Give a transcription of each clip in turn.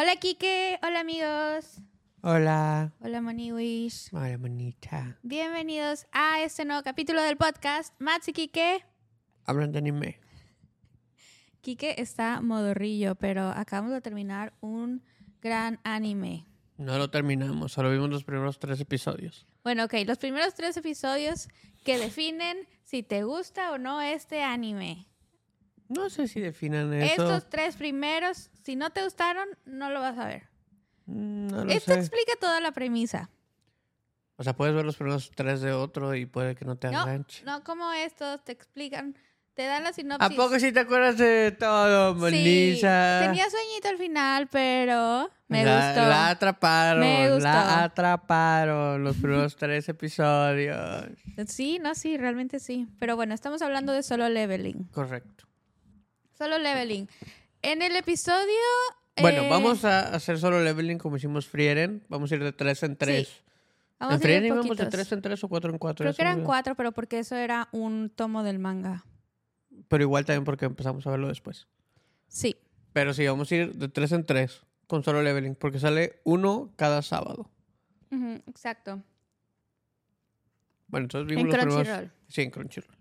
Hola Kike, hola amigos, Hola. hola Moniwish. Hola, bonita. Bienvenidos a este nuevo capítulo del podcast. Mats y Kike. Hablan de anime. Kike está modorrillo, pero acabamos de terminar un gran anime. No lo terminamos, solo vimos los primeros tres episodios. Bueno, ok, los primeros tres episodios que definen si te gusta o no este anime. No sé si definan eso. Estos tres primeros, si no te gustaron, no lo vas a ver. Mm, No lo Esto sé. explica toda la premisa. O sea, puedes ver los primeros tres de otro y puede que no te No, enganche. no como estos te explican, te dan la ¿A sinopsis. poco sí te acuerdas de todo, Sí, Melissa? tenía sueñito al final, pero me la, gustó. La atraparon. Me gustó. La atraparon los primeros tres episodios. Sí, no, sí, realmente sí. Pero bueno, estamos hablando de solo leveling. Correcto. Solo leveling. En el episodio. Bueno, eh, vamos a hacer solo leveling como hicimos Frieren. Vamos a ir de tres en tres. Vamos ¿En Frieren íbamos de tres en tres o cuatro en cuatro? Creo que eran cuatro, pero porque eso era un tomo del manga. Pero igual también porque empezamos a verlo después. Sí. Pero sí, vamos a ir de tres en tres con solo leveling, porque sale uno cada sábado. Exacto. Bueno, entonces vimos En los primeros. Sí, en Crunchyroll.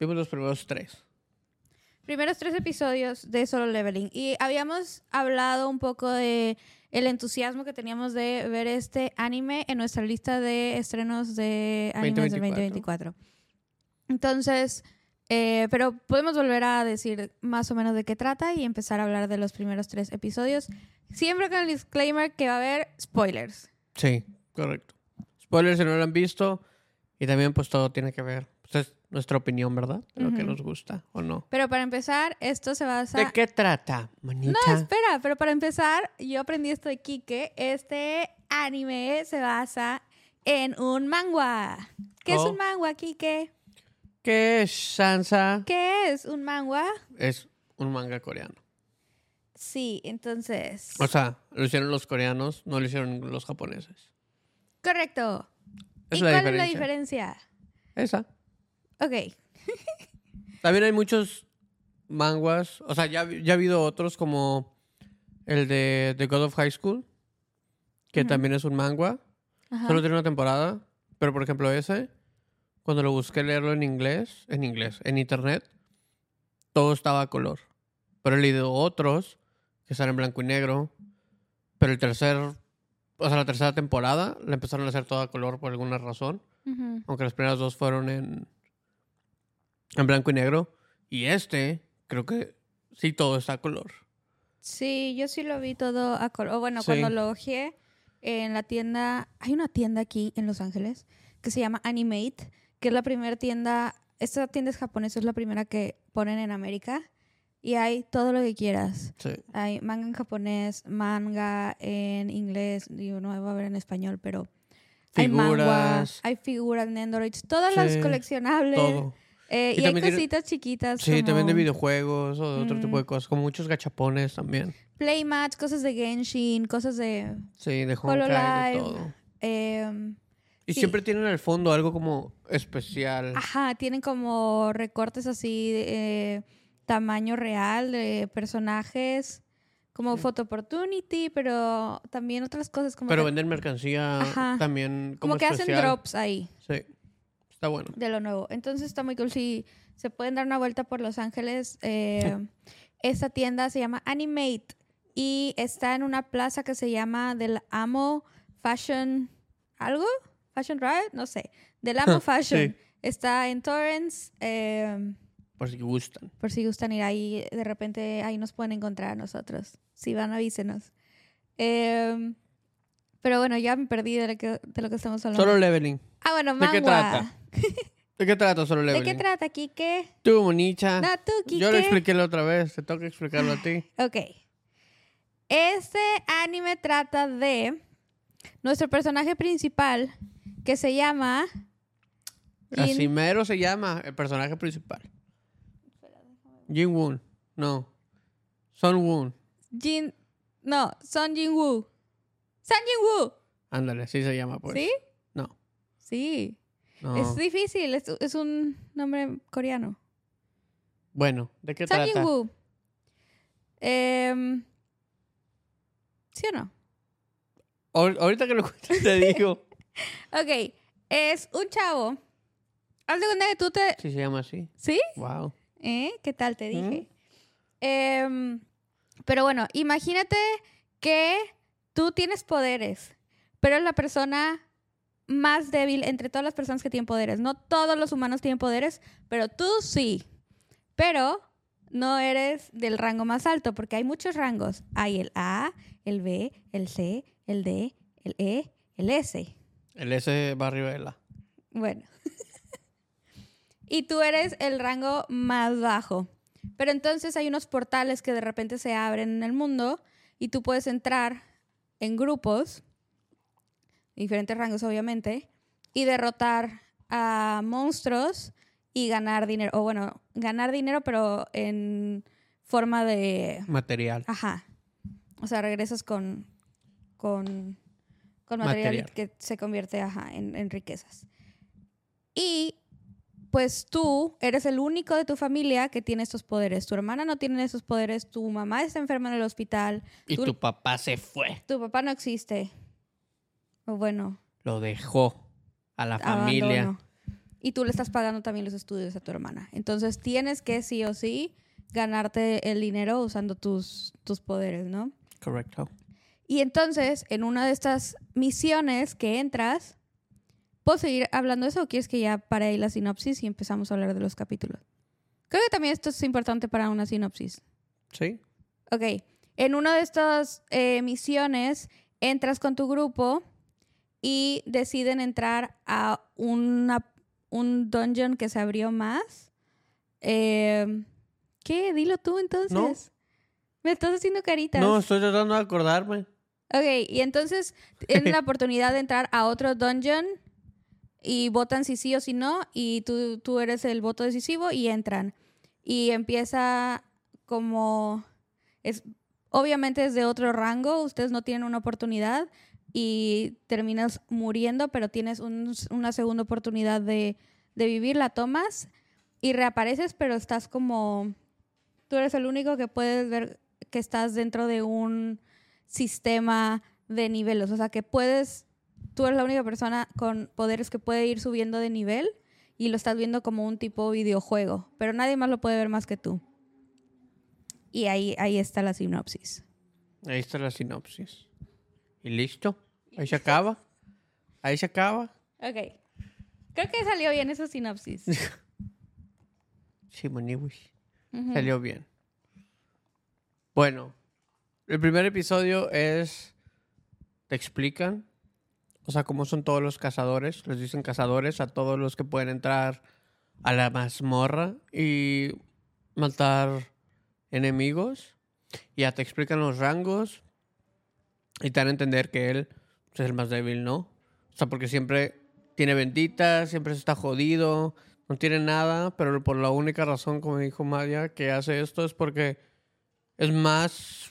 Vimos los primeros tres. Primeros tres episodios de solo leveling. Y habíamos hablado un poco de el entusiasmo que teníamos de ver este anime en nuestra lista de estrenos de animes del 2024. Entonces, eh, pero podemos volver a decir más o menos de qué trata y empezar a hablar de los primeros tres episodios. Siempre con el disclaimer que va a haber spoilers. Sí, correcto. Spoilers si no lo han visto. Y también, pues todo tiene que ver. Pues es nuestra opinión, ¿verdad? De lo que nos gusta o no. Pero para empezar, esto se basa... ¿De qué trata, manita? No, espera, pero para empezar, yo aprendí esto de Kike. Este anime se basa en un manga. ¿Qué es Oh. un manga, Kike? ¿Qué es Sansa? ¿Qué es un manga? Es un manga coreano. Sí, entonces. O sea, lo hicieron los coreanos, no lo hicieron los japoneses. Correcto. ¿Y cuál es la diferencia? Esa. Ok. También hay muchos manguas. O sea, ya, ya ha habido otros como el de The God of High School, que también es un manga. Ajá. Solo tiene una temporada. Pero, por ejemplo, ese, cuando lo busqué leerlo en inglés, en inglés, en internet, todo estaba a color. Pero he leído otros que están en blanco y negro. Pero el tercer, o sea, la tercera temporada la empezaron a hacer toda a color por alguna razón. Aunque las primeras dos fueron en, en blanco y negro. Y este, creo que sí todo está a color. Sí, yo sí lo vi todo a color. O bueno, Sí. cuando lo ojeé en la tienda. Hay una tienda aquí en Los Ángeles que se llama Animate, que es la primera tienda. Esta tienda es japonesa, es la primera que ponen en América. Y hay todo lo que quieras. Sí. Hay manga en japonés, manga en inglés, digo, no va a haber en español, pero hay manga, Figuras. hay figuras en Androids, todas las Sí, coleccionables. Todo. Eh, Y y, hay cositas chiquitas. Sí, también de videojuegos o de otro tipo de cosas. Como muchos gachapones también. Playmats, cosas de Genshin, cosas de... Sí, de Honkai, de todo. em, Y sí. siempre tienen al fondo algo como especial. ajá, tienen como recortes así, de, eh, tamaño real de personajes, como Sí. Photo Opportunity, pero también otras cosas como... Pero que- venden mercancía Ajá. también como como, que hacen drops ahí. Sí. Está bueno. de lo nuevo. Entonces está muy cool. Si se pueden dar una vuelta por Los Ángeles, eh, esta tienda se llama Animate y está en una plaza que se llama del Amo Fashion. ¿Algo? ¿Fashion Riot? No sé. Del Amo Fashion. Sí. Está en Torrance. eh, Por si gustan. por si gustan ir ahí, de repente ahí nos pueden encontrar a nosotros. Si van, avísenos. Eh, pero bueno, ya me perdí de lo que, de lo que estamos hablando. Solo leveling. ah, bueno, ¿De qué trata? ¿De qué trata solo ¿De leveling? qué trata, Kike? Tú, Monicha. No, tú, Kike. Yo lo expliqué la otra vez. Te toca explicarlo a ti. Ok. Este anime trata de nuestro personaje principal que se llama Jin- Así mero se llama el personaje principal. Jin Woon. No. Son Woon. Jin. No, Son Jin Woo. Son Jin Woo. Ándale, así se llama, pues. ¿Sí? No. Sí. No. Es difícil, es, es un nombre coreano. Bueno, ¿de qué Son trata? Woo. Em, ¿Sí o no? Ahor- Ahorita que lo cuentes te digo. Ok, es un chavo. Haz de cuenta que tú te... Sí se llama así. ¿Sí? Wow. ¿Eh? ¿Qué tal te dije? Em, pero bueno, imagínate que tú tienes poderes, pero la persona más débil entre todas las personas que tienen poderes. No todos los humanos tienen poderes, pero tú sí. Pero no eres del rango más alto, porque hay muchos rangos. Hay el A, el B, el C, el D, el E, el S. El S va arriba de la. Bueno. y tú eres el rango más bajo. Pero entonces hay unos portales que de repente se abren en el mundo y tú puedes entrar en grupos, diferentes rangos obviamente, y derrotar a monstruos y ganar dinero. O bueno, ganar dinero pero en forma de... Material. Ajá. O sea, regresas con, con, con material, Material. que se convierte ajá, en, en riquezas. Y pues tú eres el único de tu familia que tiene estos poderes. Tu hermana no tiene esos poderes, tu mamá está enferma en el hospital, Y tu papá se fue. tu papá no existe. O bueno, Lo dejó a la familia. Y tú le estás pagando también los estudios a tu hermana. Entonces tienes que sí o sí ganarte el dinero usando tus, tus poderes, ¿no? Correcto. Y entonces, en una de estas misiones que entras, ¿puedo seguir hablando de eso o quieres que ya pare ahí la sinopsis y empezamos a hablar de los capítulos? Creo que también esto es importante para una sinopsis. Sí. Ok, en una de estas eh, misiones entras con tu grupo y deciden entrar a una, un dungeon que se abrió más. Eh, ¿Qué? Dilo tú entonces. No. Me estás haciendo caritas. No, estoy tratando de acordarme. Ok, y entonces tienen la oportunidad de entrar a otro dungeon y votan si sí o si no, y tú, tú eres el voto decisivo y entran. Y empieza como... Es, obviamente es de otro rango, ustedes no tienen una oportunidad y terminas muriendo, pero tienes un- una segunda oportunidad de, de vivir, la tomas y reapareces, pero estás como... Tú eres el único que puedes ver que estás dentro de un sistema de niveles. O sea, que puedes, tú eres la única persona con poderes que puede ir subiendo de nivel y lo estás viendo como un tipo videojuego, pero nadie más lo puede ver más que tú. Y ahí, ahí está la sinopsis. Ahí está la sinopsis. ¿Y listo? Ahí se acaba. Ahí se acaba. Ok. Creo que salió bien esa sinopsis. Sí, Maniwish. Ujú. Salió bien. Bueno, el primer episodio es. Te explican. O sea, cómo son todos los cazadores. Les dicen cazadores a todos los que pueden entrar a la mazmorra y matar enemigos. Y ya te explican los rangos. Y te dan a entender que él pues, es el más débil, ¿no? O sea, porque siempre tiene benditas, siempre está jodido, no tiene nada, pero por la única razón, como dijo Madia, que hace esto es porque es más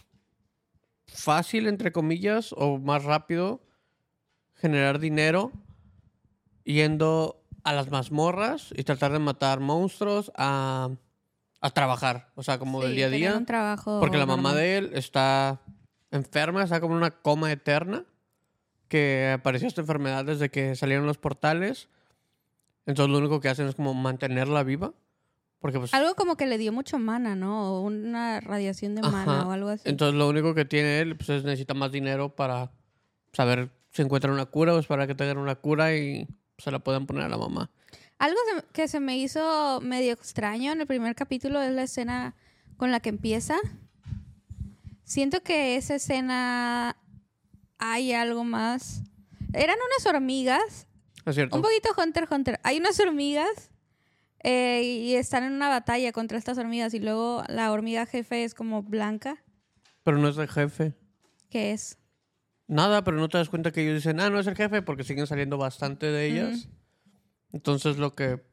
fácil, entre comillas, o más rápido generar dinero yendo a las mazmorras y tratar de matar monstruos a, a trabajar, o sea, como del día a día. un trabajo Porque la mamá normal. de él está enferma, está como en una coma eterna, que apareció esta enfermedad desde que salieron los portales. Entonces lo único que hacen es como mantenerla viva. Porque pues... Algo como que le dio mucho mana, ¿no? O una radiación de mana Ajá. o algo así. Entonces lo único que tiene él pues es necesita más dinero para saber si encuentran una cura o para que tengan una cura y se la puedan poner a la mamá. Algo que se me hizo medio extraño en el primer capítulo es la escena con la que empieza. Siento que esa escena hay algo más. Eran unas hormigas, ¿Es cierto? un poquito Hunter Hunter. Hay unas hormigas eh, y están en una batalla contra estas hormigas y luego la hormiga jefe es como blanca. Pero no es el jefe. ¿Qué es? Nada, pero no te das cuenta que ellos dicen, ah, no es el jefe, porque siguen saliendo bastante de ellas. Entonces lo que...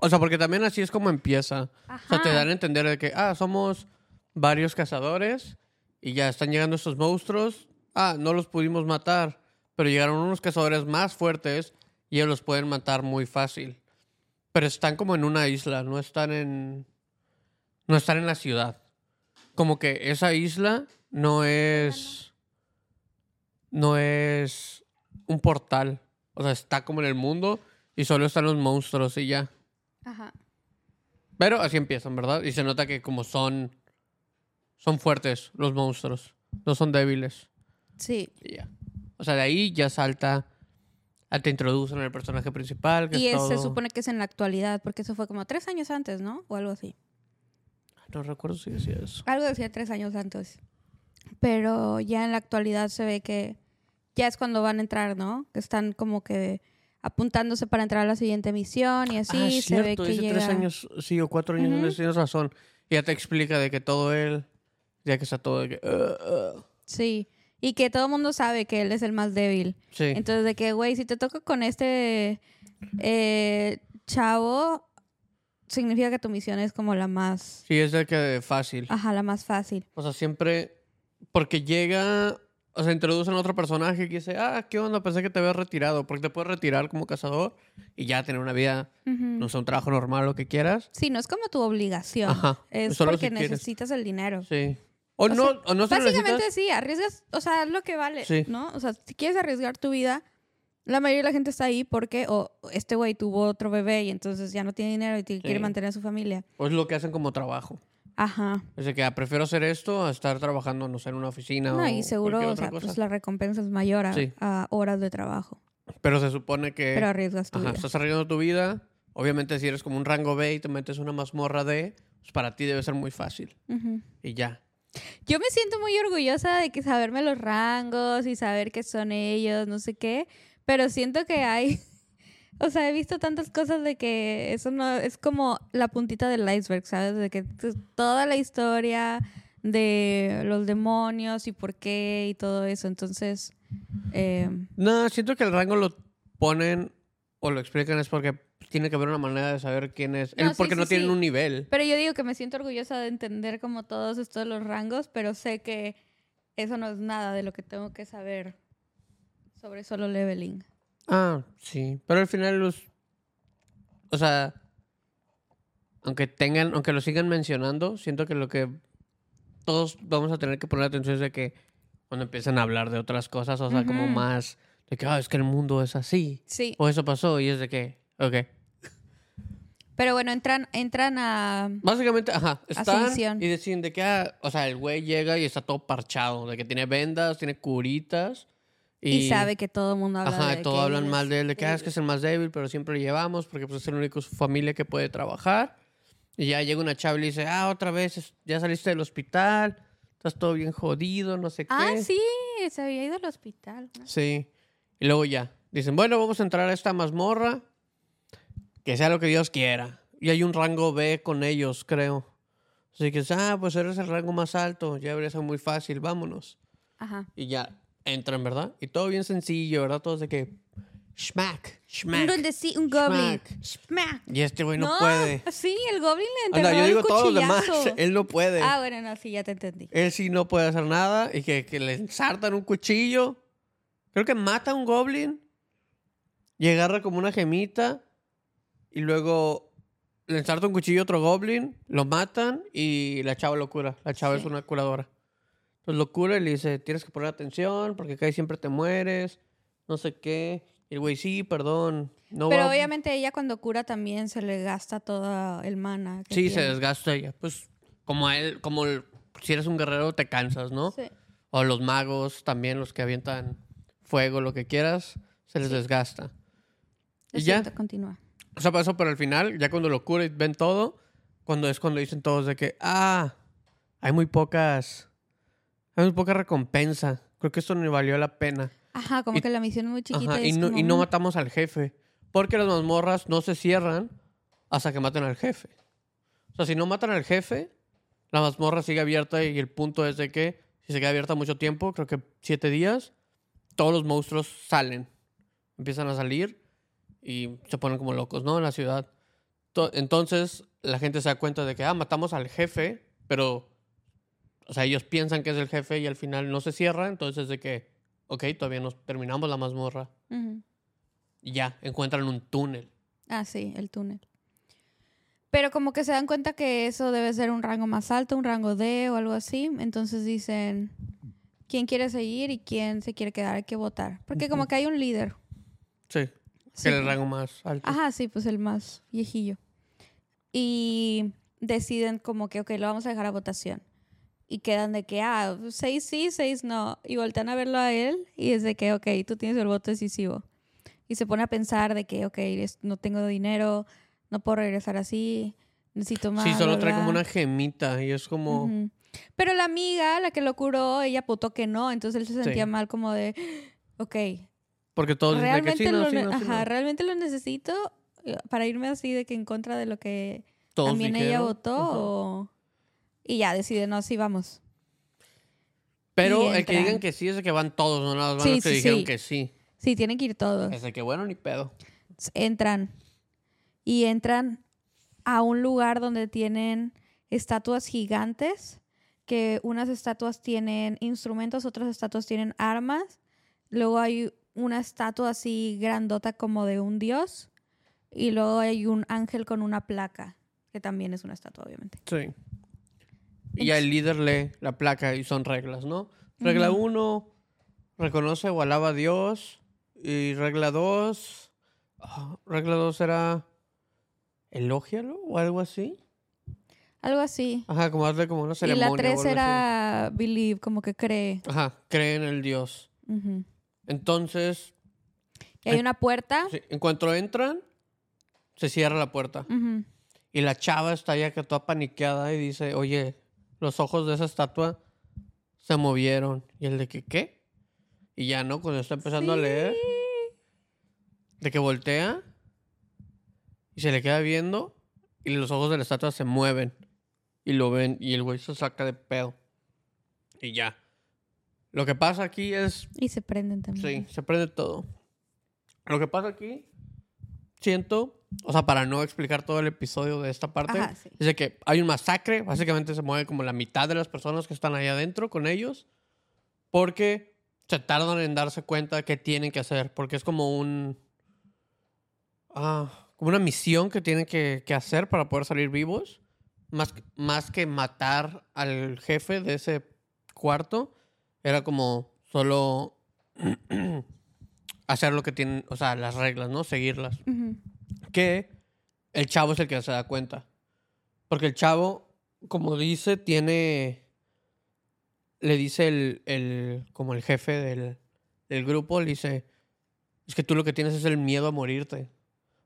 O sea, porque también así es como empieza. O sea, te dan a entender de que, ah, somos varios cazadores y ya están llegando estos monstruos. Ah, no los pudimos matar, pero llegaron unos cazadores más fuertes y ellos los pueden matar muy fácil. Pero están como en una isla, no están en... No están en la ciudad. Como que esa isla no es... no es un portal. O sea, está como en el mundo y solo están los monstruos y ya. Ajá. Pero así empiezan, ¿verdad? Y se nota que como son... Son fuertes los monstruos. No son débiles. Sí. Y ya. O sea, de ahí ya salta... a te introducen al personaje principal. Que Y es se supone que es en la actualidad, porque eso fue como tres años antes, ¿no? O algo así. No recuerdo si decía eso. Algo decía tres años antes. Pero ya en la actualidad se ve que ya es cuando van a entrar, ¿no? Que están como que apuntándose para entrar a la siguiente misión y así ah, se ve que Dice llega... tres años, sí, o cuatro años. Tienes razón. Y ya te explica de que todo él... Ya que está todo de que... "Uh, uh". Sí. Y que todo el mundo sabe que él es el más débil. Sí. Entonces, de que, güey, si te toca con este eh, chavo, significa que tu misión es como la más... Sí, es de que fácil. Ajá, la más fácil. O sea, siempre. Porque llega. O sea, introducen a otro personaje que dice, ah, ¿qué onda? Pensé que te habías retirado. Porque te puedes retirar como cazador y ya tener una vida, no sé, un trabajo normal, lo que quieras. Sí, no es como tu obligación. Ajá, Es solo porque si necesitas el dinero. Sí. O, O no, sea, o no se Básicamente sí, arriesgas, o sea, es lo que vale, Sí. ¿no? O sea, si quieres arriesgar tu vida, la mayoría de la gente está ahí porque o este güey tuvo otro bebé y entonces ya no tiene dinero y t- quiere Sí. mantener a su familia. O es lo que hacen como trabajo. Ajá. Es de que ah, prefiero hacer esto a estar trabajando, no sé, en una oficina No, o y seguro, o sea, cosa. pues la recompensa es mayor a, Sí. a horas de trabajo. Pero se supone que. Pero arriesgas tu Ajá, vida. estás arriesgando tu vida. Obviamente, si eres como un rango B y te metes una mazmorra D, pues para ti debe ser muy fácil. Ujú. Y ya. Yo me siento muy orgullosa de que saberme los rangos y saber qué son ellos, no sé qué, pero siento que hay, o sea, he visto tantas cosas de que eso no es como la puntita del iceberg, ¿sabes? De que toda la historia de los demonios y por qué y todo eso, entonces, eh, No, siento que el rango lo ponen o lo explican es porque tiene que haber una manera de saber quién es. No, sí, porque sí, no tienen sí. un nivel. pero yo digo que me siento orgullosa de entender como todos estos los rangos, pero sé que eso no es nada de lo que tengo que saber sobre solo leveling. Ah, sí. Pero al final los. O sea. Aunque tengan, aunque lo sigan mencionando, siento que lo que todos vamos a tener que poner atención es de que cuando empiezan a hablar de otras cosas, o sea, como más de que, ah, es que el mundo es así. Sí. O eso pasó y es de que, ok. Pero bueno, entran, entran a... Básicamente, ajá, están Asunción. y deciden de que, ah, o sea, el güey llega y está todo parchado, de que tiene vendas, tiene curitas. Y, sabe que todo el mundo habla Ajá, de todos que hablan él mal es de él, de que, ah, es que es el más débil, pero siempre lo llevamos porque pues, es el único de su familia que puede trabajar. Y ya llega una chava y le dice, ah, otra vez, es- ya saliste del hospital, estás todo bien jodido, no sé qué. Ah, sí, se había ido al hospital. ¿no? Sí. Y luego ya, dicen, bueno, vamos a entrar a esta mazmorra, que sea lo que Dios quiera. Y hay un rango B con ellos, creo. Así que, ah, pues eres el rango más alto, ya debería ser muy fácil, vámonos. Ajá. Y ya entran, ¿verdad? Y todo bien sencillo, ¿verdad? Todos de que, schmack, schmack. Un, sí, un goblin. Schmack. Y este güey no, puede. Sí, el goblin le enterró Anda, yo el digo todos los demás, él no puede. Ah, bueno, no, sí, ya te entendí. Él sí no puede hacer nada y que, que le ensartan un cuchillo. Creo que mata a un goblin y agarra como una gemita y luego le ensarta un cuchillo a otro goblin, lo matan y la chava lo cura. La chava Sí. es una curadora. Entonces lo cura y le dice, tienes que poner atención porque acá siempre te mueres, no sé qué. Y el güey, sí, perdón. No Pero va- obviamente ella cuando cura también se le gasta todo el mana. que Sí, se tiene. desgasta ella. Pues como a él, como el- si eres un guerrero te cansas, ¿no? Sí. O los magos también, los que avientan fuego, lo que quieras, se les desgasta. Lo Y ya. siento, continúa. O sea, pasó, pero al final, ya cuando lo cura y ven todo, cuando es cuando dicen todos de que, ah, hay muy pocas, hay muy poca recompensa. Creo que esto ni valió la pena. Ajá, como Y- que la misión es muy chiquita. Ajá, y, y, es no, como, y no matamos al jefe. Porque las mazmorras no se cierran hasta que maten al jefe. O sea, si no matan al jefe, la mazmorra sigue abierta y el punto es de que si se queda abierta mucho tiempo, creo que siete días, todos los monstruos salen. Empiezan a salir y se ponen como locos, ¿no? En la ciudad. To- Entonces la gente se da cuenta de que, ah, matamos al jefe, pero, o sea, ellos piensan que es el jefe y al final no se cierra, entonces de que, ok, todavía no terminamos la mazmorra. ujú. Y ya, encuentran un túnel. Ah, sí, el túnel. Pero como que se dan cuenta que eso debe ser un rango más alto, un rango D o algo así. Entonces dicen, quién quiere seguir y quién se quiere quedar, hay que votar. Porque como que hay un líder. Sí. Sí. El rango más alto. Ajá, sí, pues el más viejillo. Y deciden como que, ok, lo vamos a dejar a votación. Y quedan de que, ah, seis sí, seis no. Y voltean a verlo a él y es de que, ok, tú tienes el voto decisivo. Y se pone a pensar de que, ok, no tengo dinero, no puedo regresar así, necesito más. sí, solo bla, trae como bla". una gemita y es como... Ujú. Pero la amiga, la que lo curó, ella votó que no, entonces él se sentía Sí. mal como de, ok, Porque todos dicen de que realmente, sí, no, lo, sí, no, sí, ajá, no. realmente lo necesito eh, para irme así de que en contra de lo que Todos también ella votó o- y ya decide, no, sí, vamos. Pero el que digan que sí es el que van todos, no nada más Sí, los que dijeron que sí. Sí, tienen que ir todos. Es que bueno, ni pedo. Entran y entran a un lugar donde tienen estatuas gigantes, que unas estatuas tienen instrumentos, otras estatuas tienen armas. Luego hay una estatua así grandota como de un dios y luego hay un ángel con una placa, que también es una estatua, obviamente. Sí. Y ya el líder lee la placa y son reglas, ¿no? Regla Ujú. uno, reconoce o alaba a Dios. Y regla dos, ah, regla dos era elógialo o algo así. Algo así. Ajá, como hazle como una Y ceremonia. la tres algo así. era believe, como que cree. Ajá, cree en el Dios. Ujú. Entonces, Y hay una puerta. sí, en cuanto entran, se cierra la puerta. Y la chava está ya que toda paniqueada y dice, oye, los ojos de esa estatua se movieron. Y el de que, ¿qué? Y ya, ¿no? Cuando está empezando a leer, de que voltea y se le queda viendo y los ojos de la estatua se mueven. Y lo ven y el güey se saca de pedo. Y ya. Lo que pasa aquí es Y se prenden también. Sí, se prende todo. Lo que pasa aquí, siento, o sea, para no explicar todo el episodio de esta parte, Ajá, sí. es de que hay un masacre, básicamente se mueve como la mitad de las personas que están ahí adentro con ellos, porque se tardan en darse cuenta de qué tienen que hacer, porque es como un... ah, como una misión que tienen que, que hacer para poder salir vivos, más, más que matar al jefe de ese cuarto, era como solo hacer lo que tienen, o sea, las reglas, ¿no? Seguirlas. Que el chavo es el que se da cuenta. Porque el chavo, como dice, tiene. Le dice el, el como el jefe del, del grupo, le dice: Es que tú lo que tienes es el miedo a morirte.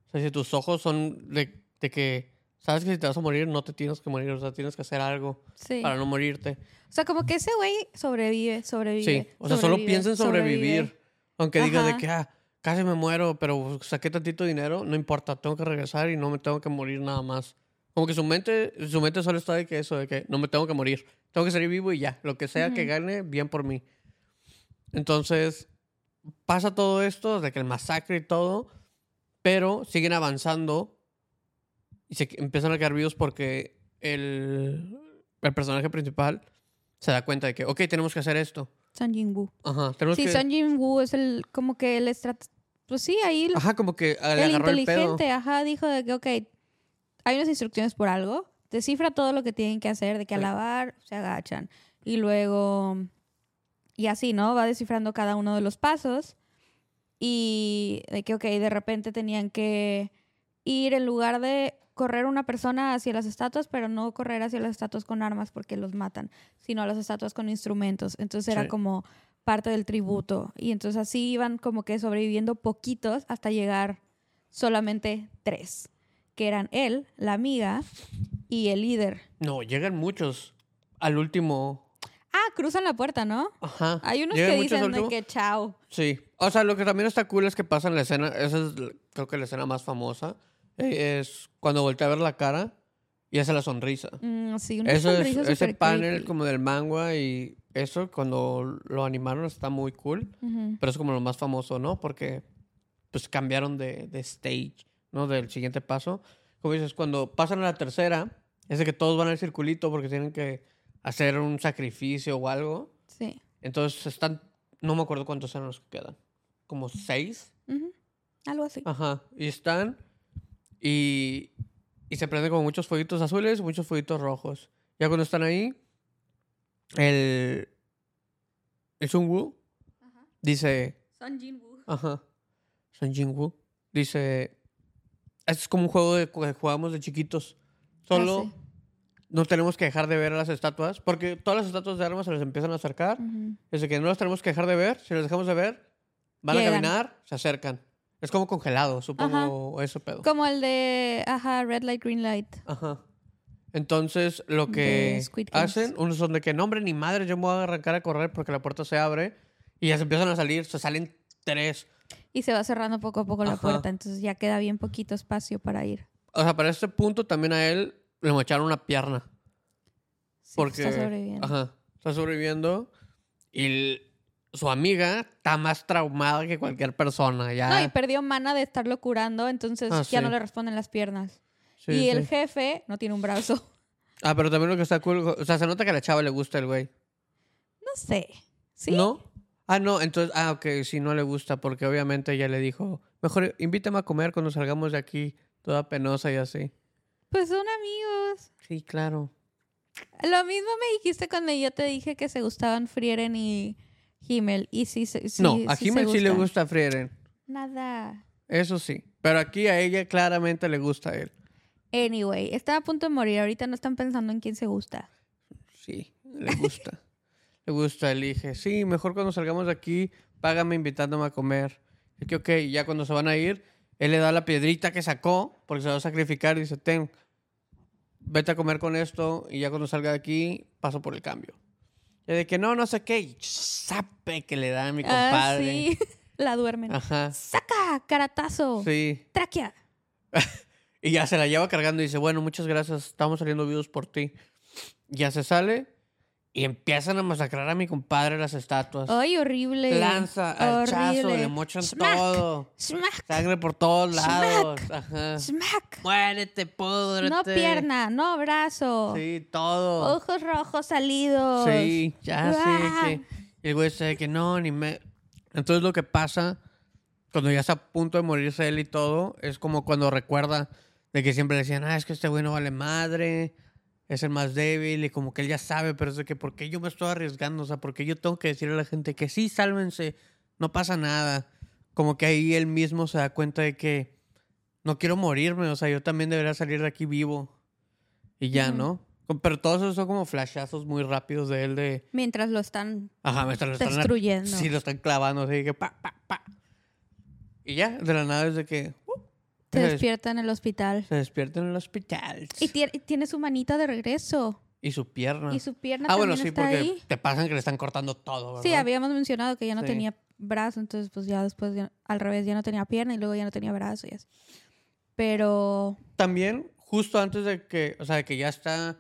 O sea, si tus ojos son de, de que sabes que si te vas a morir, no te tienes que morir. O sea, tienes que hacer algo Sí. para no morirte. O sea, como que ese güey sobrevive, sobrevive. Sí, o sea, solo piensa en sobrevivir. sobrevive. Aunque diga de que, ah, casi me muero, pero saqué tantito dinero, no importa, tengo que regresar y no me tengo que morir nada más. Como que su mente, su mente solo está de que eso, de que no me tengo que morir. Tengo que salir vivo y ya. Lo que sea que Ujú. gane, bien por mí. Entonces, pasa todo esto, de que el masacre y todo, pero siguen avanzando y se empiezan a quedar vivos porque el, el personaje principal se da cuenta de que, ok, tenemos que hacer esto. Son Jin-woo. Ajá, tenemos Sí, que... Son Jin-woo es el, como que el estrat... Pues sí, ahí Ajá, como que le el agarró el pedo. inteligente, ajá, dijo de que, ok, hay unas instrucciones por algo, descifra todo lo que tienen que hacer, de que Sí. alabar, se agachan. Y luego, y así, ¿no? Va descifrando cada uno de los pasos. Y de que, ok, de repente tenían que ir en lugar de correr una persona hacia las estatuas, pero no correr hacia las estatuas con armas porque los matan, sino a las estatuas con instrumentos. Entonces era Sí. como parte del tributo. Y entonces así iban como que sobreviviendo poquitos hasta llegar solamente tres, que eran él, la amiga y el líder. No, llegan muchos al último. Ah, cruzan la puerta, ¿no? Ajá. Hay unos Llegan que dicen de que chao. Sí. O sea, lo que también está cool es que pasa en la escena. Esa es, creo que la escena más famosa. Eh, Es cuando voltea a ver la cara y hace la sonrisa. Mm, sí, una Eso es, sonrisa ese súper panel creepy. como del manga y eso, cuando lo animaron, está muy cool. Ujú. Pero es como lo más famoso, ¿no? Porque pues cambiaron de, de stage, ¿no? Del siguiente paso. Como dices, cuando pasan a la tercera, es de que todos van al circulito porque tienen que hacer un sacrificio o algo. Sí. Entonces están, no me acuerdo cuántos eran los que quedan. Como seis. Ujú. Algo así. Ajá. Y están y, y se prenden como muchos fueguitos azules, muchos fueguitos rojos. Ya cuando están ahí, el, es un Woo, dice, Son Jinwoo. ajá, Son Jin Woo, dice, es como un juego de, que jugamos de chiquitos. Solo Ah, sí. no tenemos que dejar de ver a las estatuas, porque todas las estatuas de armas se les empiezan a acercar. Ujú. Desde que no las tenemos que dejar de ver, si las dejamos de ver, van Llegan. a caminar, se acercan. Es como congelado, supongo, eso pedo. Como el de, ajá, Red Light, Green Light. Ajá. Entonces, lo que hacen, unos son de que, no, hombre, ni madre, yo me voy a arrancar a correr porque la puerta se abre y ya se empiezan a salir, se salen tres. Y se va cerrando poco a poco la Ajá. puerta, entonces ya queda bien poquito espacio para ir. O sea, para este punto también a él le mocharon una pierna. Sí, Porque está sobreviviendo. Ajá, está sobreviviendo y su amiga está más traumada que cualquier persona. Ya. No, y perdió mana de estarlo curando, entonces Ah, ya sí. no le responden las piernas. Sí, y el jefe no tiene un brazo. Ah, pero también lo que está cool, o sea, se nota que a la chava le gusta el güey. No sé. ¿Sí? ¿No? Ah, no, entonces, ah, ok, sí, no le gusta porque obviamente ella le dijo, mejor invítame a comer cuando salgamos de aquí, toda penosa y así. Pues son amigos. Sí, claro. Lo mismo me dijiste cuando yo te dije que se gustaban Frieren y Himmel. Y sí, se- sí, no, a sí Jiménez sí le gusta Frieren, Nada. eso sí. Pero aquí a ella claramente le gusta a él. Anyway, están a punto de morir. Ahorita no están pensando en quién se gusta. Sí, le gusta. le gusta, elige. Sí, mejor cuando salgamos de aquí, págame invitándome a comer. Y que, ok, ya cuando se van a ir, él le da la piedrita que sacó, porque se va a sacrificar, y dice, ten, vete a comer con esto, y ya cuando salga de aquí, paso por el cambio. Y de que no, no sé qué, y sape que le da a mi Ah, compadre. sí. La duermen. Ajá, ¡Saca! ¡Caratazo! sí. ¡Tráquea! Y ya se la lleva cargando y dice, bueno, muchas gracias, estamos saliendo vivos por ti. Ya se sale y empiezan a masacrar a mi compadre las estatuas. ¡Ay, horrible! Lanza, hachazo, le mochan Smack. todo. ¡Smack! Sangre por todos Smack. lados. Ajá. ¡Smack! Muérete, púdrete. No pierna, no brazo. Sí, todo. Ojos rojos salidos. Sí, ya sé que. El güey dice que no, ni me. Entonces lo que pasa cuando ya está a punto de morirse él y todo, es como cuando recuerda de que siempre le decían, ah, es que este güey no vale madre, es el más débil, y como que él ya sabe, pero es de que, ¿por qué yo me estoy arriesgando? O sea, ¿por qué yo tengo que decirle a la gente que sí, sálvense, no pasa nada? Como que ahí él mismo se da cuenta de que no quiero morirme, o sea, yo también debería salir de aquí vivo. Y ya. ¿no? Pero todos esos son como flashazos muy rápidos de él de... Mientras lo están Ajá, están, lo están- destruyendo. Sí, lo están clavando, así que pa, pa, pa. Y ya, de la nada es de que Se se, des- despierta en el hospital. se despierta en el hospital. Y tie- y tiene su manita de regreso. Y su pierna. Y su pierna ah, también bueno, sí, está porque ahí. te pasan que le están cortando todo, ¿verdad? Sí, habíamos mencionado que ya no Sí. tenía brazo, entonces pues ya después ya- al revés ya no tenía pierna y luego ya no tenía brazo y así. Pero También, justo antes de que, o sea, de que ya está,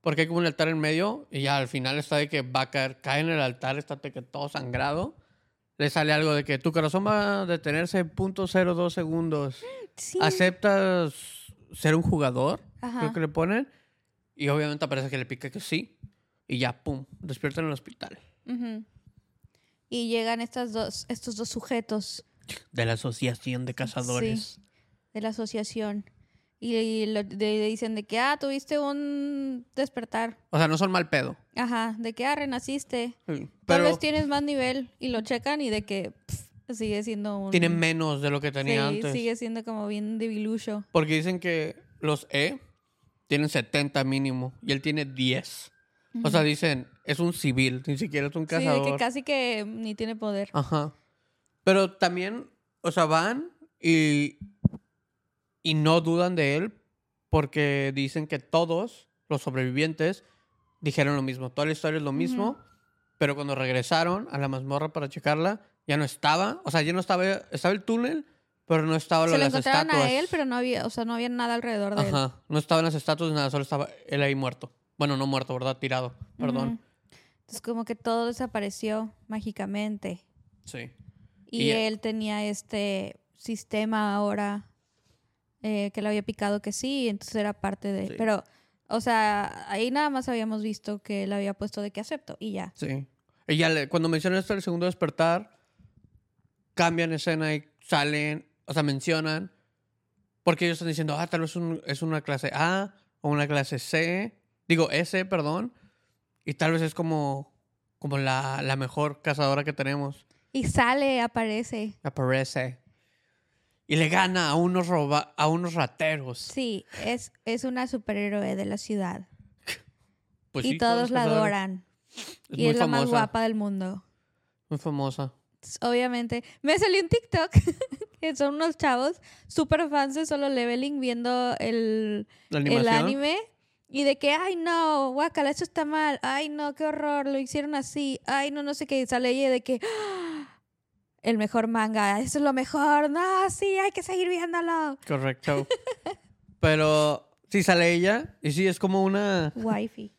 porque hay como un altar en medio, y ya al final está de que va a caer, cae en el altar, está de que todo sangrado, le sale algo de que tu corazón va a detenerse en .02 segundos. sí. ¿Aceptas ser un jugador? Ajá. Creo que le ponen. Y obviamente aparece que le pica que sí. Y ya, pum, despierta en el hospital. Y llegan estas dos, estos dos sujetos De la Asociación de Cazadores. de la asociación y, le dicen de que, ah, tuviste un despertar. O sea, no son mal pedo. Ajá, de que, ah, renaciste. Sí, Tal Pero vez tienes más nivel y lo checan y de que pff, sigue siendo un... tienen menos de lo que tenía sí, antes. sigue siendo como bien debilucho. Porque dicen que los E tienen 70 mínimo y él tiene 10. O sea, dicen, es un civil, ni siquiera es un Sí, de cazador. que casi que ni tiene poder. Ajá. Pero también, o sea, van y, y no dudan de él porque dicen que todos los sobrevivientes dijeron lo mismo. Toda la historia es lo mismo, pero cuando regresaron a la mazmorra para checarla, ya no estaba. O sea, ya no estaba, estaba el túnel, pero no estaba lo Se de lo las encontraron estatuas. a él, pero no había, o sea, no había nada alrededor de él. Ajá. No estaban las estatuas nada, solo estaba él ahí muerto. Bueno, no muerto, ¿verdad? Tirado. Perdón. Entonces como que todo desapareció mágicamente. Sí. Y, Y- él tenía este sistema ahora eh, que le había picado que sí, entonces era parte de... Sí. Pero, o sea, ahí nada más habíamos visto que él había puesto de que acepto y ya. Sí. Y ya le- cuando mencionan esto del segundo despertar, cambian escena y salen, o sea, mencionan, porque ellos están diciendo, ah, tal vez un- es una clase A o una clase C, digo S, perdón, y tal vez es como como la, la mejor cazadora que tenemos. Y sale, aparece. Aparece. Y le gana a unos, roba a unos rateros. Sí, es, es una superhéroe de la ciudad. Pues y sí, todos la adoran. Es y es la más guapa del mundo. Muy famosa. Obviamente. Me salió un TikTok que son unos chavos súper fans de Solo Leveling viendo el, el anime y de que, ay no, guacala, eso está mal, ay no, qué horror, lo hicieron así, ay no, no sé qué, y sale ella de que, "Ah, el mejor manga, eso es lo mejor, no, sí, hay que seguir viéndolo. Correcto. Pero sí sale ella y sí es como una... Waifi.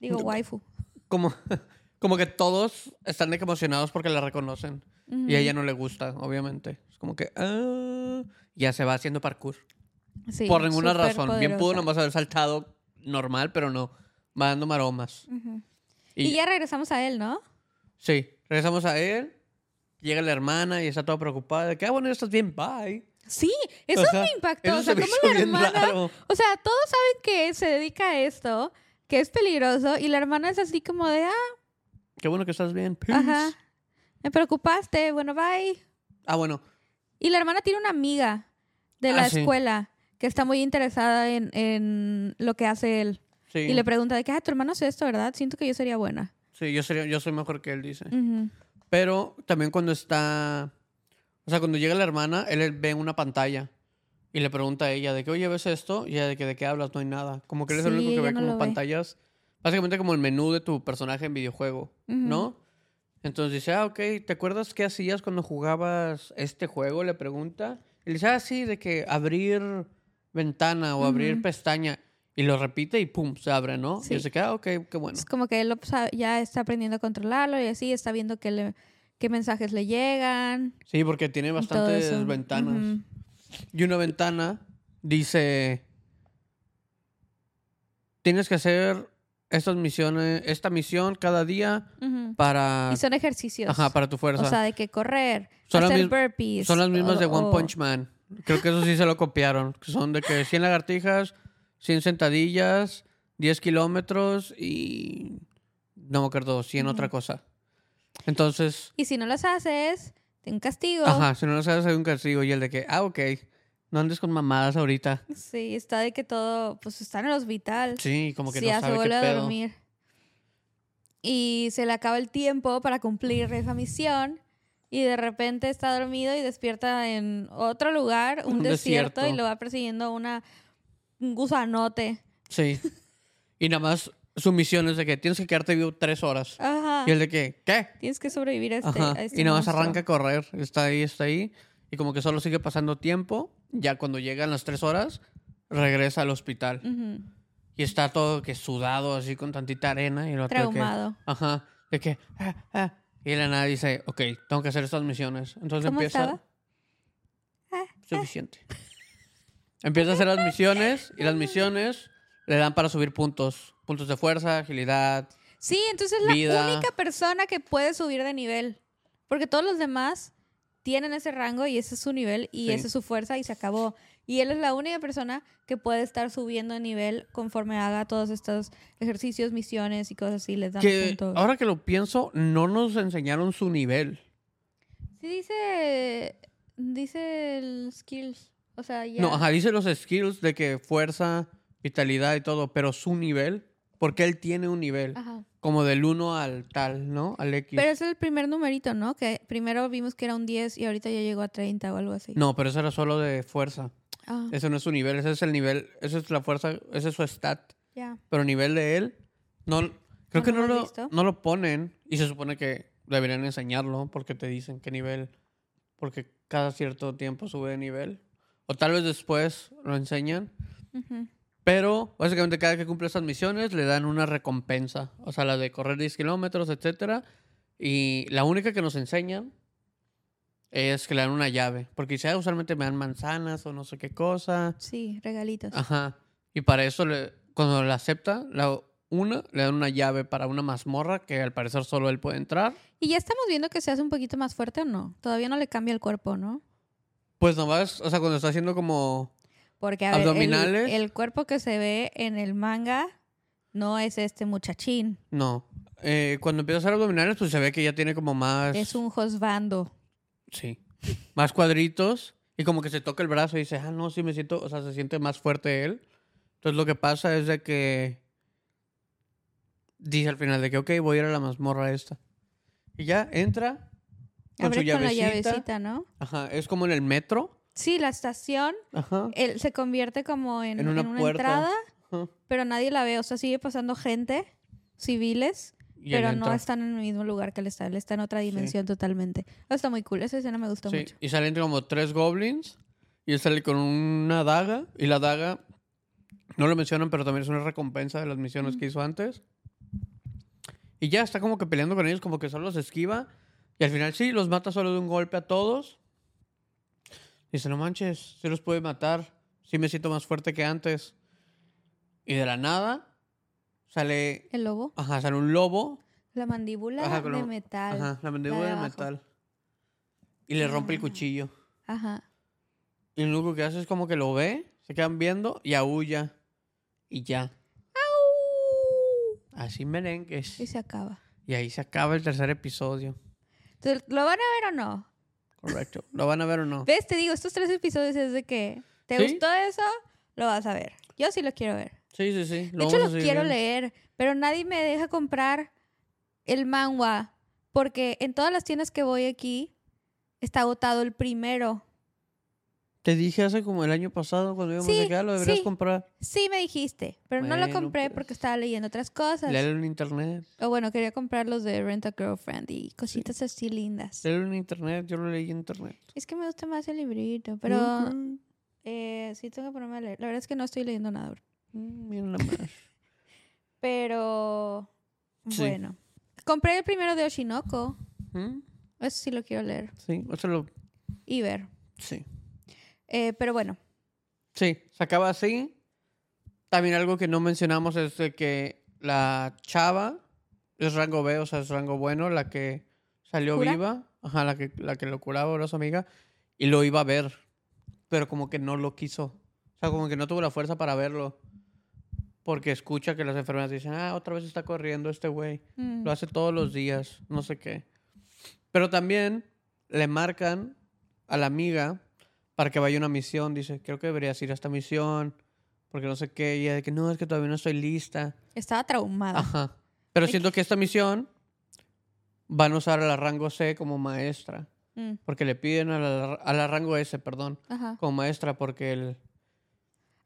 Digo, waifu. Como, como que todos están emocionados porque la reconocen. Y a ella no le gusta, obviamente. Es como que... ah, ya se va haciendo parkour. Sí, Por ninguna razón. Bien pudo nomás haber saltado normal, pero no. Va dando maromas. Y, Y ya regresamos a él, ¿no? Sí, regresamos a él. Llega la hermana y está toda preocupada de que, ah, bueno, estás bien, bye. Sí, eso Ajá, me impactó. Eso o sea, se como la hermana. raro. O sea, todos saben que se dedica a esto, que es peligroso, y la hermana es así como de, ah, Qué bueno que estás bien. ajá, Peace. me preocupaste, bueno, bye. Ah, bueno. Y la hermana tiene una amiga de la Ah, sí. escuela que está muy interesada en, en lo que hace él. Sí. Y le pregunta de que, ah, tu hermano hace esto, ¿verdad? Siento que yo sería buena. Sí, yo, sería, yo soy mejor que él, dice. Ujú. Pero también cuando está... O sea, cuando llega la hermana, él ve una pantalla y le pregunta a ella de que, oye, ¿ves esto? Y ella de que, ¿de qué hablas? No hay nada. Como que él es el Sí, único que ve no como ve. pantallas. Básicamente como el menú de tu personaje en videojuego, ¿no? Entonces dice, ah, ok, ¿te acuerdas qué hacías cuando jugabas este juego? Le pregunta. Y le dice, ah, sí, de que abrir ventana o abrir pestaña. Y lo repite y pum, se abre, ¿no? Sí. Y dice que, ah, ok, qué bueno. Es como que él lo ya está aprendiendo a controlarlo y así está viendo qué, le- qué mensajes le llegan. Sí, porque tiene bastantes ventanas. Y una ventana dice, tienes que hacer estas misiones, esta misión cada día para, Y son ejercicios. ajá, para tu fuerza. O sea, de que correr, Son las hacer burpees. Son las mismas o- de One Punch Man. Creo que eso sí se lo copiaron. que Son de que 100 lagartijas, 100 sentadillas, 10 kilómetros y no me acuerdo, 100 otra cosa. Entonces, Y si no las haces, un castigo. ajá, si no lo sabes hay un castigo y el de que, ah, ok, no andes con mamadas ahorita. Sí, está de que todo, pues está en el hospital. Sí, como que Sí, no ya se sabe qué vuelve a pedo. dormir. Y se le acaba el tiempo para cumplir esa misión. Y de repente está dormido y despierta en otro lugar, un, Un desierto, desierto. y lo va persiguiendo una, un gusanote. Sí. Y nada más su misión es de que tienes que quedarte vivo tres horas. Ajá. Y el de que, ¿qué? Tienes que sobrevivir a este, a este y nada más monstruo. arranca a correr. Está ahí, está ahí. Y como que solo sigue pasando tiempo. Ya cuando llegan las tres horas, regresa al hospital. Ujú. Y está todo que sudado, así con tantita arena. Y otro de que- Traumado. ajá. De que, ah, ah. Y la nada dice, ok, tengo que hacer estas misiones. Entonces ¿Cómo empieza. estaba? Suficiente. Empieza a hacer las misiones. Y las misiones le dan para subir puntos. Puntos de fuerza, agilidad. Sí, entonces es la Vida. única persona que puede subir de nivel. Porque todos los demás tienen ese rango y ese es su nivel y Sí. esa es su fuerza y se acabó. Y él es la única persona que puede estar subiendo de nivel conforme haga todos estos ejercicios, misiones y cosas así. Les dan Que puntos. ahora que lo pienso, no nos enseñaron su nivel. Sí, dice. Dice el skills. O sea, ya. No, ajá, dice los skills de que fuerza, vitalidad y todo, pero su nivel, porque él tiene un nivel, Ajá. como del 1 al tal, ¿no? Al X. Pero es el primer numerito, ¿no? Que primero vimos que era un 10 y ahorita ya llegó a 30 o algo así. No, pero eso era solo de fuerza. Ah, Ese no es su nivel, ese es el nivel, esa es la fuerza, ese es su stat. ya. Pero nivel de él, no, creo No que lo no lo, visto. no lo ponen y se supone que deberían enseñarlo porque te dicen qué nivel, porque cada cierto tiempo sube de nivel. O tal vez después lo enseñan. Ujú. Pero básicamente cada que cumple estas misiones le dan una recompensa. O sea, la de correr 10 kilómetros, etcétera. Y la única que nos enseñan es que le dan una llave. Porque dice, "Ah, usualmente me dan manzanas o no sé qué cosa. Sí, regalitos. Ajá. Y para eso, le- cuando la acepta, la una, le dan una llave para una mazmorra que al parecer solo él puede entrar. Y ya estamos viendo que se hace un poquito más fuerte o no. Todavía no le cambia el cuerpo, ¿no? Pues nomás, o sea, cuando está haciendo como... Porque a ver, el- Abdominales. el, cuerpo que se ve en el manga no es este muchachín. No. eh, cuando empieza a hacer abdominales, pues se ve que ya tiene como más. Es un josbando. Sí. Más cuadritos. Y como que se toca el brazo y dice, ah, no, sí me siento. O sea, se siente más fuerte él. Entonces lo que pasa es de que. Dice al final de que, ok, voy a ir a la mazmorra esta. Y ya entra. Con su con la llavecita. ¿no? Ajá. Es como en el metro. Sí, la estación Ajá. él se convierte como en, En una en una puerta. entrada, ajá. pero nadie la ve. O sea, sigue pasando gente, civiles, Y pero no están en el mismo lugar que él está. Él está en otra dimensión totalmente. Está muy cool. Esa escena me gustó Sí, mucho. y salen como tres goblins. Y él sale con una daga. Y la daga, no lo mencionan, pero también es una recompensa de las misiones que hizo antes. Y ya está como que peleando con ellos, como que solo los esquiva. Y al final sí, los mata solo de un golpe a todos. Dice, no manches, sí los puede matar. Sí me siento más fuerte que antes. Y de la nada sale, El lobo, ajá, sale un lobo. la mandíbula Ajá, de metal. Ajá, la mandíbula de metal. Y le rompe el cuchillo. Ajá. Y lo único que hace es como que lo ve, se quedan viendo y aúlla. Y ya. Así merengues. Y se acaba. Y ahí se acaba el tercer episodio. Entonces, ¿Lo van a ver o no? Correcto. ¿Lo van a ver o no? ¿Ves? Te digo, estos tres episodios es de que te ¿Sí? gustó eso, lo vas a ver. Yo sí lo quiero ver. Sí, sí, sí. De hecho, los quiero leer, pero nadie me deja comprar el manga porque en todas las tiendas que voy aquí está agotado el primero. Te dije hace como el año pasado cuando íbamos Sí, de acá, lo deberías sí. comprar. Sí me dijiste, pero no lo compré pues. porque estaba leyendo otras cosas. Léelo en internet. O bueno, quería comprar los de Rent a Girlfriend y cositas así lindas. Léelo en internet. Yo lo leí en internet. Es que me gusta más el librito, pero eh, sí tengo que ponerme a leer. La verdad es que no estoy leyendo nada. Mm, Mira nada más. Pero bueno. Compré el primero de Oshinoko. ¿Mm? Eso sí lo quiero leer Sí, eso lo... y ver. Sí. Eh, pero bueno, Sí, se acaba así. También algo que no mencionamos es de que la chava es rango B, o sea, es rango bueno, la que salió ¿Cura? viva, ajá, la que, la que lo curaba, era su amiga, y lo iba a ver, pero como que no lo quiso. O sea, como que no tuvo la fuerza para verlo. Porque escucha que las enfermeras dicen, ah, otra vez está corriendo este güey. mm, Lo hace todos los días, no sé qué. Pero también le marcan a la amiga para que vaya a una misión. Dice, creo que deberías ir a esta misión. Porque no sé qué. Y ella de que no, es que todavía no estoy lista. estaba traumada. Ajá. Pero siento que esta misión van a usar a la rango C como maestra. Mm, Porque le piden a la, a la rango S, perdón, ajá. como maestra porque el... el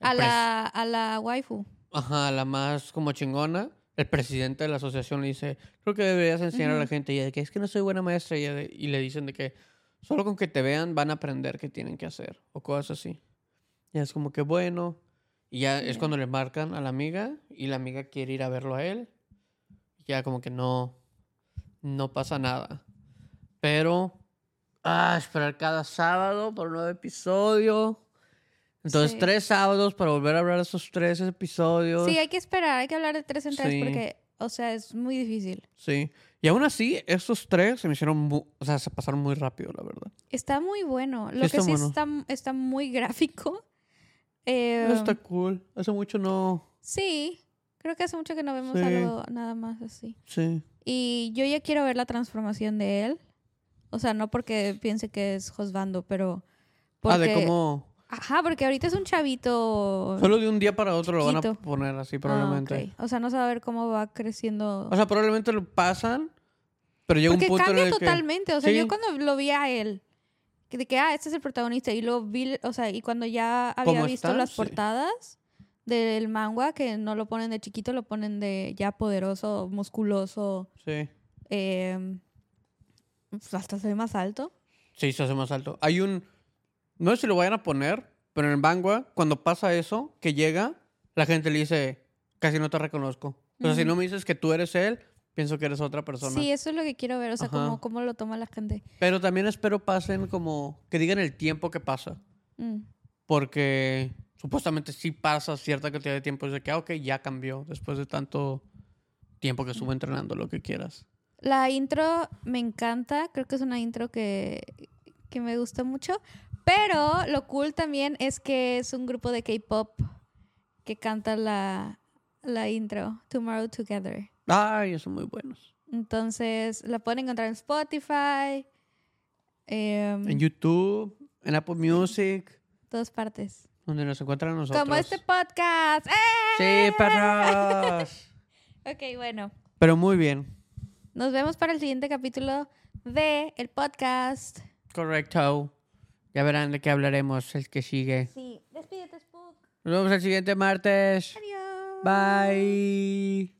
A la, a la waifu. Ajá, la más como chingona. El presidente de la asociación le dice, creo que deberías enseñar a la gente. Y ella de que es que no soy buena maestra. Y, de- y le dicen de que solo con que te vean van a aprender qué tienen que hacer. O cosas así. Y es como que bueno. Y ya es Ya. cuando le marcan a la amiga. Y la amiga quiere ir a verlo a él. Ya como que no, no pasa nada. Pero, ah, esperar cada sábado por un nuevo episodio. Entonces, Sí. tres sábados para volver a hablar de esos tres episodios. Sí, hay que esperar, hay que hablar de tres en tres Sí. porque, o sea, es muy difícil. Sí. Y aún así, estos tres se me hicieron, o sea, se pasaron muy rápido, la verdad. Está muy bueno. Lo Sí que está sí bueno. está, está muy gráfico. Eh, está cool. Hace mucho no. Sí, creo que hace mucho que no vemos Sí. algo nada más así. Sí. Y yo ya quiero ver la transformación de él. O sea, no porque piense que es Josbando, pero... Porque, Ah, de cómo. Ajá, porque ahorita es un chavito... Solo de un día para otro lo van a poner así, Ah, probablemente. O sea, no saber cómo va creciendo. O sea, probablemente lo pasan, pero llega Porque un punto cambia en el que. totalmente. O sea, Sí. yo cuando lo vi a él, de que, ah, este es el protagonista, y lo vi, o sea, y cuando ya había ¿Cómo visto las Sí. portadas del manga, que no lo ponen de chiquito, lo ponen de ya poderoso, musculoso, Sí. eh, pues, hasta se ve más alto. Sí, se hace más alto. Hay un. No sé si lo vayan a poner, pero en el Bangua, cuando pasa eso, que llega, la gente le dice, casi no te reconozco. O sea, si no me dices que tú eres él, pienso que eres otra persona. Sí, eso es lo que quiero ver, o sea, cómo, cómo lo toma la gente. Pero también espero pasen como. que digan el tiempo que pasa. Mm. Porque supuestamente sí pasa cierta cantidad de tiempo. Es de que, ah, ok, ya cambió después de tanto tiempo que estuvo entrenando, lo que quieras. La intro me encanta, creo que es una intro que, que me gusta mucho, pero lo cool también es que es un grupo de K-pop que canta la, la intro, Tomorrow Together. Ay, son muy buenos. Entonces, la pueden encontrar en Spotify, em, En YouTube, en Apple Music, todas partes. donde nos encuentran nosotros. Como este podcast. Sí, ¡Eh! perros. Ok, bueno. Pero muy bien. Nos vemos para el siguiente capítulo de el podcast. Correcto. Ya verán de qué hablaremos el que sigue. Sí, despídete, Spook. Nos vemos el siguiente martes. Adiós. Bye.